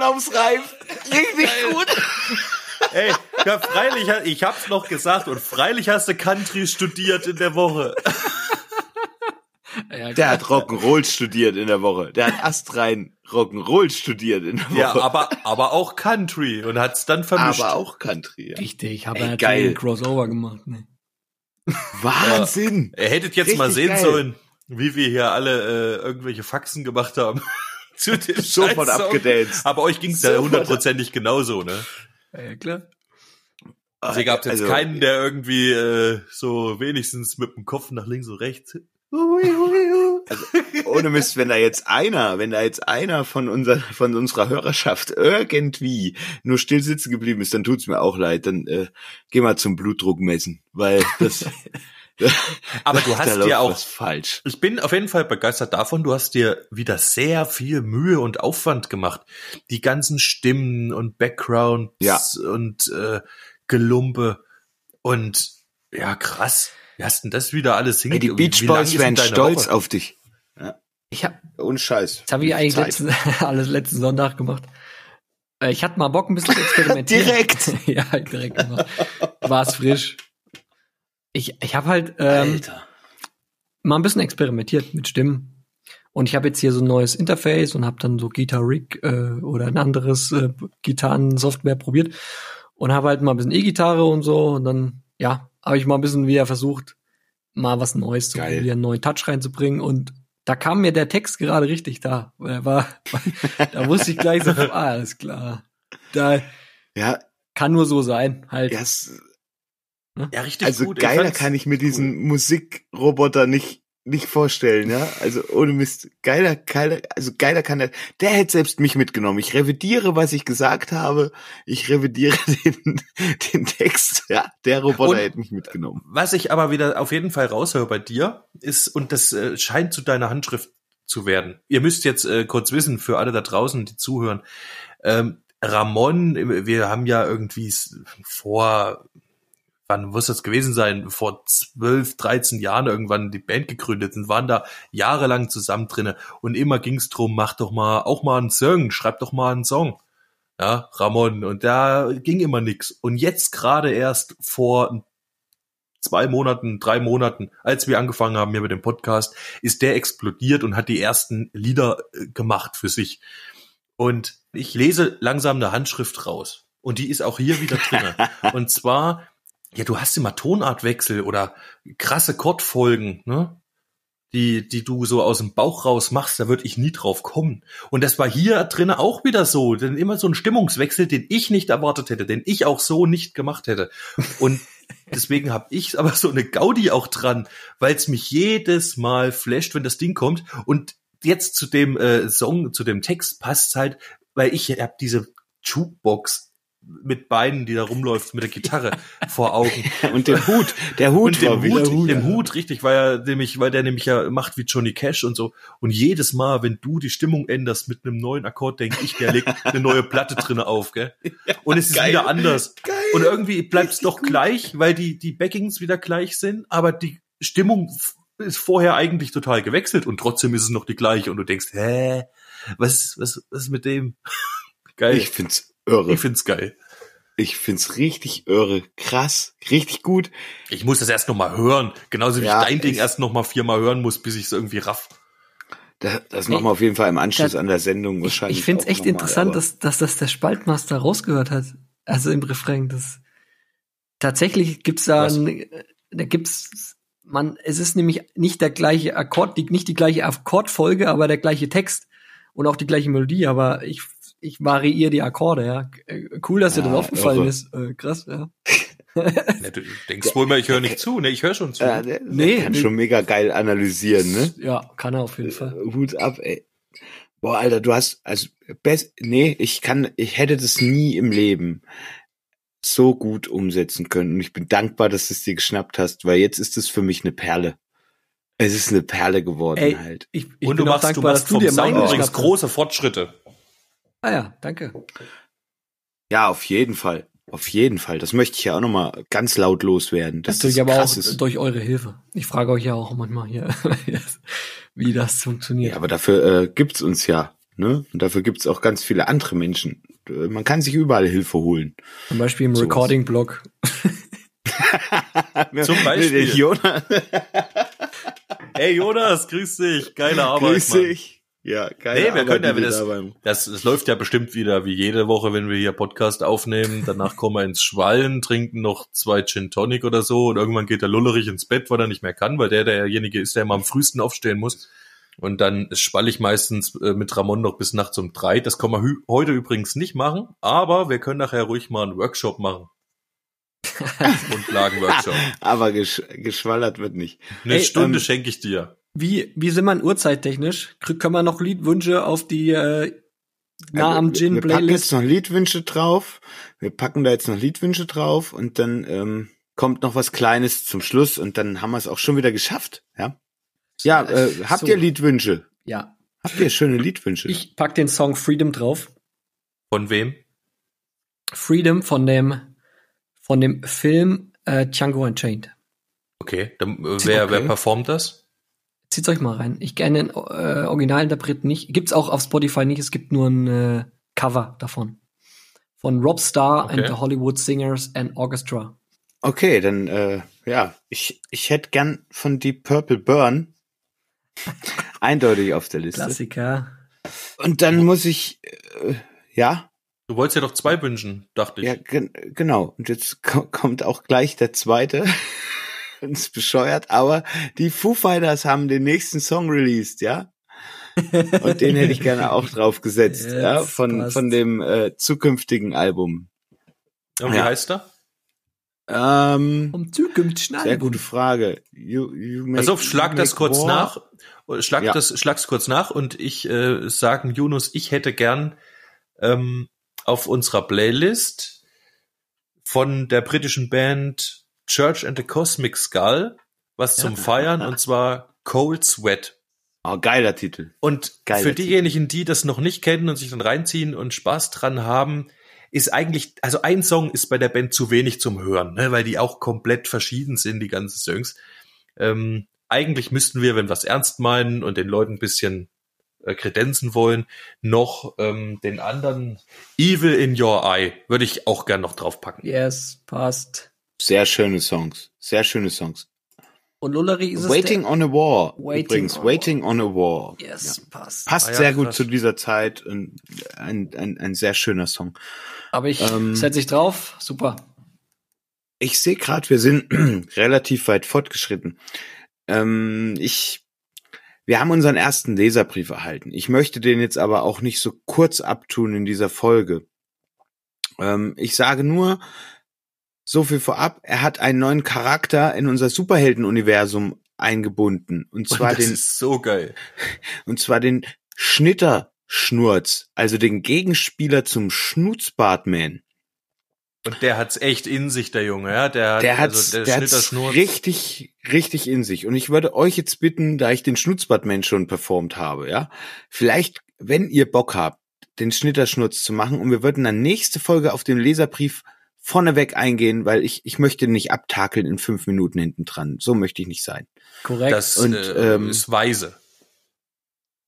S3: Ja, ich urlaubsreif. Richtig gut.
S2: Ey, Ja, freilich, ich hab's noch gesagt und freilich hast du Country studiert in der Woche.
S1: Ja,
S3: Der hat Rock'n'Roll studiert in der Woche. Der hat astrein Rock'n'Roll studiert in der Woche.
S2: Ja, aber, aber auch Country und hat's dann vermischt.
S3: aber auch Country. Ja.
S1: Richtig, ich habe ja
S3: geil.
S1: einen Crossover gemacht. Ne?
S3: Wahnsinn.
S2: Ihr hättet jetzt mal
S3: Richtig
S2: sehen
S3: geil.
S2: sollen, wie wir hier alle äh, irgendwelche Faxen gemacht haben. Zu dem
S3: Sofort abgedanced.
S2: Aber euch ging's ja hundertprozentig genauso, ne?
S1: Ja, klar.
S2: Also ihr gab's jetzt
S3: Also,
S2: keinen, der irgendwie äh, so wenigstens mit dem Kopf nach links und rechts.
S3: Ohne Mist, wenn da jetzt einer, wenn da jetzt einer von unserer, von unserer Hörerschaft irgendwie nur still sitzen geblieben ist, dann tut's mir auch leid. Dann äh, geh mal zum Blutdruck messen, weil das.
S2: Aber du hast ja auch
S3: falsch.
S2: Ich bin auf jeden Fall begeistert davon. Du hast dir wieder sehr viel Mühe und Aufwand gemacht. Die ganzen Stimmen und Backgrounds
S3: Ja.
S2: und äh, Gelumpe und ja krass. Wie hast denn das wieder alles
S3: Ey, die
S2: hingekriegt?
S3: Beach Boys wären stolz
S2: Woche?
S3: auf dich.
S1: Ich hab,
S3: Ohne Scheiß.
S1: das habe ich eigentlich letzten, alles letzten Sonntag gemacht. Äh, Ich hatte mal Bock, ein bisschen zu experimentieren.
S3: Direkt.
S1: ja, direkt gemacht. War's frisch. Ich, ich habe halt ähm, mal ein bisschen experimentiert mit Stimmen. Und ich habe jetzt hier so ein neues Interface und habe dann so Guitar Rig äh, oder ein anderes äh, Gitarrensoftware probiert und habe halt mal ein bisschen E-Gitarre und so und dann ja, habe ich mal ein bisschen wieder versucht, mal was Neues zu
S3: Geil.
S1: probieren, einen neuen Touch reinzubringen und da kam mir der Text gerade richtig da. Er war, da wusste ich gleich so, ah, alles klar. Da
S3: Ja,
S1: kann nur so sein, halt.
S3: ja, es-
S2: Ja, richtig
S3: also
S2: gut.
S3: geiler kann ich mir
S2: cool.
S3: diesen Musikroboter nicht nicht vorstellen, ja. Also ohne Mist, geiler, geiler, also geiler kann der. Der hätte selbst mich mitgenommen. Ich revidiere, was ich gesagt habe. Ich revidiere den, den Text. Ja, der Roboter
S2: Und-
S3: hätte mich mitgenommen.
S2: Was ich aber wieder auf jeden Fall raushöre bei dir, ist, und das äh, scheint zu deiner Handschrift zu werden. Ihr müsst jetzt äh, kurz wissen, für alle da draußen, die zuhören, ähm, Ramon, wir haben ja irgendwie vor, wann muss das gewesen sein, vor 12, 13 Jahren irgendwann die Band gegründet und waren da jahrelang zusammen drinne und immer ging's drum, mach doch mal auch mal einen Song, schreib doch mal einen Song. Ja, Ramon, und da ging immer nix. Und jetzt gerade erst vor zwei Monaten, drei Monaten, als wir angefangen haben hier mit dem Podcast, ist der explodiert und hat die ersten Lieder äh, gemacht für sich. Und ich lese langsam eine Handschrift raus. Und die ist auch hier wieder drinne. und zwar, ja, du hast immer Tonartwechsel oder krasse Chordfolgen, ne? Die, die du so aus dem Bauch raus machst, da würde ich nie drauf kommen. Und das war hier drinnen auch wieder so, denn immer so ein Stimmungswechsel, den ich nicht erwartet hätte, den ich auch so nicht gemacht hätte. Und deswegen habe ich aber so eine Gaudi auch dran, weil es mich jedes Mal flasht, wenn das Ding kommt. Und jetzt zu dem äh, Song, zu dem Text passt halt, weil ich habe diese Jukebox mit Beinen, die da rumläuft, mit der Gitarre vor Augen.
S3: Und den Hut, der Hut
S2: Und dem
S3: wieder
S2: Hut, dem. Hut, richtig, weil er nämlich, weil der nämlich ja macht wie Johnny Cash und so. Und jedes Mal, wenn du die Stimmung änderst mit einem neuen Akkord, denke ich, der legt eine neue Platte drinne auf, gell? Und es ist
S3: geil.
S2: wieder anders.
S3: Geil.
S2: Und irgendwie bleibt es doch gleich, weil die, die Backings wieder gleich sind, aber die Stimmung ist vorher eigentlich total gewechselt und trotzdem ist es noch die gleiche und du denkst, hä, was, was, was ist mit dem? Geil.
S3: Ich find's irre.
S2: ich find's geil.
S3: Ich find's richtig irre. Krass. Richtig gut.
S2: Ich muss das erst noch mal hören. Genauso wie
S3: Ja,
S2: ich dein Ding
S3: ich-
S2: erst noch mal viermal hören muss, bis ich es irgendwie raff.
S3: Das, das machen wir auf jeden Fall im Anschluss
S1: das-
S3: an der Sendung
S1: Ich,
S3: wahrscheinlich.
S1: ich finde es echt
S3: mal,
S1: interessant,
S3: aber-
S1: dass, dass das der Spaltmaster rausgehört hat. Also im Refrain. Das, tatsächlich gibt's da, ein, da gibt's, man, es ist nämlich nicht der gleiche Akkord, die, nicht die gleiche Akkordfolge, aber der gleiche Text und auch die gleiche Melodie, aber ich, ich variiere die Akkorde, ja. Äh, Cool, dass dir das
S3: Ah,
S1: aufgefallen
S3: irre.
S1: ist. Äh, krass, ja.
S2: Ne, du denkst wohl mal, ich höre nicht zu. Ne, ich höre schon zu.
S3: Ja, der,
S1: Nee,
S3: kann
S1: nee.
S3: schon mega geil analysieren, ne?
S1: Ja, kann er auf jeden Fall.
S3: Äh, Hut ab, ey. Boah, Alter, du hast, also, best, nee, ich kann, ich hätte das nie im Leben so gut umsetzen können. Und ich bin dankbar, dass du es dir geschnappt hast, weil jetzt ist es für mich eine Perle. Es ist eine Perle geworden
S1: Ey,
S3: halt.
S1: Ich, ich
S2: und du machst, du
S1: dankbar,
S2: machst
S1: dass du
S2: vom
S1: dir
S2: Sound
S1: meinen
S2: übrigens große Fortschritte.
S1: Ah ja, danke.
S3: Ja, auf jeden Fall. Auf jeden Fall. Das möchte ich ja auch nochmal ganz laut loswerden. Das
S1: Natürlich
S3: ist
S1: aber auch
S3: ist.
S1: durch eure Hilfe. Ich frage euch ja auch manchmal hier, wie das funktioniert.
S3: Ja, aber dafür äh, gibt's uns ja, ne? Und dafür gibt's auch ganz viele andere Menschen. man kann sich überall Hilfe holen.
S1: Zum Beispiel im
S3: Sowas.
S1: Recording-Blog.
S2: Zum Beispiel.
S3: Jonas,
S2: Hey Jonas, grüß dich. Geile Arbeit.
S3: grüß
S2: Mann.
S3: Ja, geil.
S2: Nee, wir können ja, wenn das, das, das läuft ja bestimmt wieder wie jede Woche, wenn wir hier Podcast aufnehmen. Danach kommen wir ins Schwallen, trinken noch zwei Gin Tonic oder so und irgendwann geht der Lullerich ins Bett, weil er nicht mehr kann, weil der derjenige ist, der immer am frühesten aufstehen muss. Und dann schwall ich meistens äh, mit Ramon noch bis nachts um drei. Das können wir heute übrigens nicht machen, aber wir können nachher ruhig mal einen Workshop machen. Grundlagen-Workshop.
S3: Aber gesch geschwallert wird nicht.
S2: Eine
S1: Ey,
S2: Stunde
S1: ähm,
S2: schenke ich dir.
S1: Wie, wie sind wir uhrzeittechnisch? Können wir noch Liedwünsche auf die äh, nah am
S3: Also, wir, wir packen
S1: Gin-Playlist?
S3: jetzt noch Liedwünsche drauf. Wir packen da jetzt noch Liedwünsche drauf und dann ähm, kommt noch was Kleines zum Schluss und dann haben wir es auch schon wieder geschafft. Ja, ja äh, habt
S1: So.
S3: ihr Liedwünsche?
S1: Ja.
S3: Habt ihr schöne Liedwünsche?
S1: Ich pack den Song Freedom drauf.
S2: Von wem?
S1: Freedom von dem, von dem Film äh, Django Unchained.
S2: Okay, dann, äh, wer,
S3: Okay.
S2: wer performt das?
S1: Zieht's euch mal rein. Ich kenne den äh, Originalinterpreten nicht. Gibt's auch auf Spotify nicht. Es gibt nur ein äh, Cover davon. Von Rob Starr
S2: Okay.
S1: and the Hollywood Singers and Orchestra.
S3: Okay, dann äh, ja, ich ich hätte gern von Deep Purple Burn eindeutig auf der Liste.
S1: Klassiker.
S3: Und dann muss ich äh, ja,
S2: Du wolltest ja doch zwei wünschen, dachte ich.
S3: ja gen genau. Und jetzt ko kommt auch gleich der zweite. Ist bescheuert, aber die Foo Fighters haben den nächsten Song released, ja? Und den hätte ich gerne auch drauf gesetzt, ja,
S1: Jetzt
S3: von
S1: passt.
S3: von dem äh, zukünftigen Album.
S2: Und wie
S3: Ja.
S2: heißt er?
S3: Ähm,
S1: Um zukünftig
S3: sehr gute Frage. You, you make,
S2: Pass auf, schlag
S3: you
S2: das kurz
S3: war.
S2: nach. Schlag
S3: Ja.
S2: das, schlag's kurz nach und ich äh, sagen Yunus, ich hätte gern ähm, auf unserer Playlist von der britischen Band Church and the Cosmic Skull was zum Feiern und zwar Cold Sweat.
S3: Oh, geiler Titel.
S2: Und
S3: Geiler
S2: für
S3: Titel.
S2: diejenigen, die das noch nicht kennen und sich dann reinziehen und Spaß dran haben, ist eigentlich, also ein Song ist bei der Band zu wenig zum Hören, ne, weil die auch komplett verschieden sind, die ganzen Songs. Ähm, eigentlich müssten wir, wenn wir es ernst meinen und den Leuten ein bisschen äh, kredenzen wollen, noch ähm, den anderen Evil in Your Eye würde ich auch gern noch draufpacken.
S1: Yes, passt.
S3: Sehr schöne Songs. Sehr schöne Songs.
S1: Und Lullery ist es
S3: Waiting on a War.
S1: Waiting
S3: übrigens,
S1: on a
S3: Waiting on a War.
S1: Yes, passt.
S3: Passt
S2: Ah ja,
S3: sehr gut
S2: krass.
S3: zu dieser Zeit. Ein, ein, ein, ein sehr schöner Song.
S1: Aber ich
S3: Ähm,
S1: setze ich drauf. Super.
S3: Ich sehe gerade, wir sind relativ weit fortgeschritten. Ähm, ich, wir haben unseren ersten Leserbrief erhalten. Ich möchte den jetzt aber auch nicht so kurz abtun in dieser Folge. Ähm, ich sage nur so viel vorab. Er hat einen neuen Charakter in unser Superhelden-Universum eingebunden. Und zwar
S2: und das
S3: den,
S2: ist so geil.
S3: und zwar den Schnitterschnurz, also den Gegenspieler zum Schnutzbartman.
S2: Und der hat's echt in sich, der Junge, ja. Der, hat
S3: Der hat's,
S2: also der
S3: der hat's
S2: Schnitterschnurz.
S3: richtig, richtig in sich. Und ich würde euch jetzt bitten, da ich den Schnutzbartman schon performt habe, ja, vielleicht, wenn ihr Bock habt, den Schnitterschnurz zu machen und wir würden dann nächste Folge auf den Leserbrief vorneweg eingehen, weil ich, ich möchte nicht abtakeln in fünf Minuten hinten dran. So möchte ich nicht sein.
S1: Korrekt.
S2: Das
S3: Und,
S2: äh,
S3: ähm,
S2: ist weise.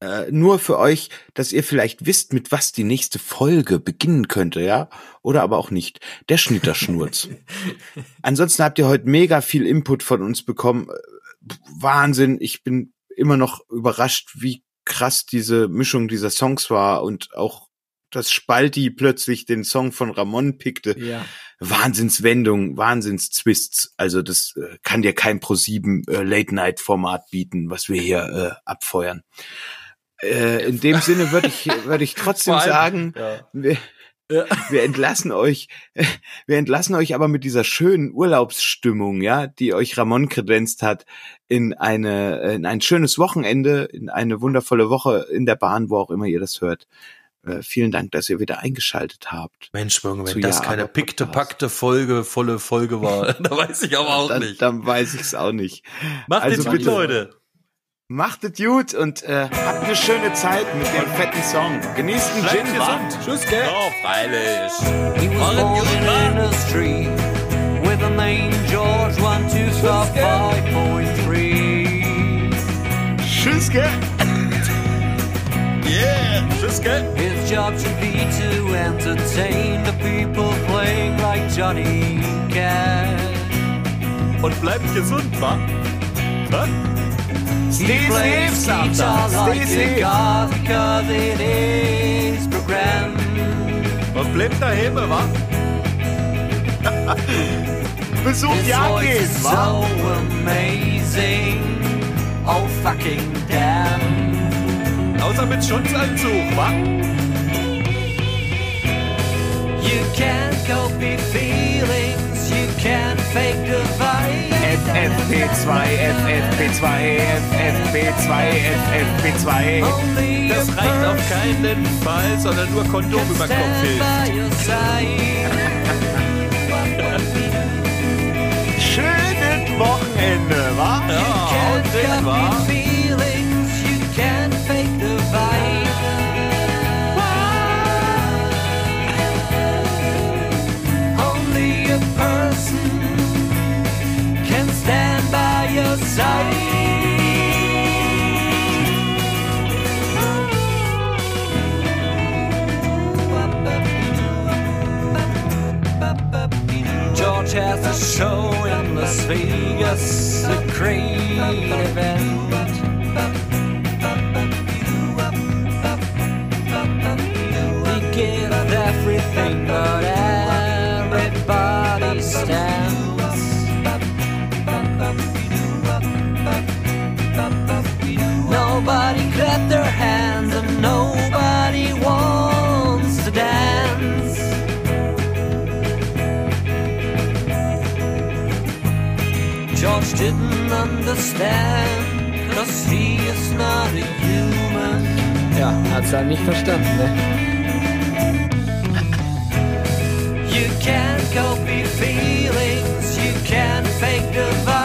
S3: Äh, nur für euch, dass ihr vielleicht wisst, mit was die nächste Folge beginnen könnte, ja? Oder aber auch nicht. Der Schnitterschnurz. Ansonsten habt ihr heute mega viel Input von uns bekommen. Äh, Wahnsinn. Ich bin immer noch überrascht, wie krass diese Mischung dieser Songs war und auch dass Spalti plötzlich den Song von Ramon pickte.
S1: ja.
S3: Wahnsinnswendung, Wahnsinnstwists. Also das äh, kann dir kein Pro7 äh, Late-Night-Format bieten, was wir hier äh, abfeuern. Äh, in dem Sinne würde ich, würde ich trotzdem
S2: allem,
S3: sagen,
S2: ja.
S3: wir,
S1: Ja.
S3: wir entlassen euch, wir entlassen euch aber mit dieser schönen Urlaubsstimmung, ja, die euch Ramon kredenzt hat, in eine, in ein schönes Wochenende, in eine wundervolle Woche in der Bahn, wo auch immer ihr das hört. Äh, vielen Dank, dass ihr wieder eingeschaltet habt.
S2: Mensch,
S3: Zu
S2: wenn das
S3: Ja,
S2: keine pickte, packte Folge, volle Folge war, da weiß ich aber auch
S3: dann,
S2: nicht.
S3: dann weiß ich es auch nicht.
S2: Macht
S3: also
S2: es gut,
S3: bitte.
S2: Leute.
S3: Macht es gut und äh, habt eine schöne Zeit mit dem fetten Song. Genießt den Gin,
S2: gesund.
S1: Tschüss, gell?
S2: Ja, freilich.
S4: He was born in
S2: man.
S4: industry with a name George one two star five point three.
S3: Tschüss, gell?
S2: Yeah, tschüss, gell?
S4: Job should be to entertain the people playing like Johnny Cash.
S2: Und bleibt gesund, wa?
S4: He
S3: Stay
S4: plays
S3: safe,
S4: guitar
S3: Santa.
S4: like
S3: Stay
S4: a
S3: safe.
S4: god because it is programmed.
S2: Und bleibt daheim, wa?
S3: Besuch
S4: His
S3: die
S4: voice
S3: AGs,
S4: is
S3: wa?
S4: so amazing. Oh fucking damn.
S2: Außer mit Schutzanzug, wa?
S4: You can't copy feelings, you can't fake the vibe.
S3: FFP2, FFP2, FFP2, FFP2.
S4: Only
S2: Das reicht auf keinen Fall, sondern nur Kondom über Kopf hilft.
S3: Schönes Wochenende, wa?
S2: Ja, drin, wa?
S4: George has a show in Las Vegas, a great event. Understand, cause he is not a human.
S1: Ja, hat's halt nicht verstanden, ne?
S4: You can't copy feelings, you can't fake the vibe.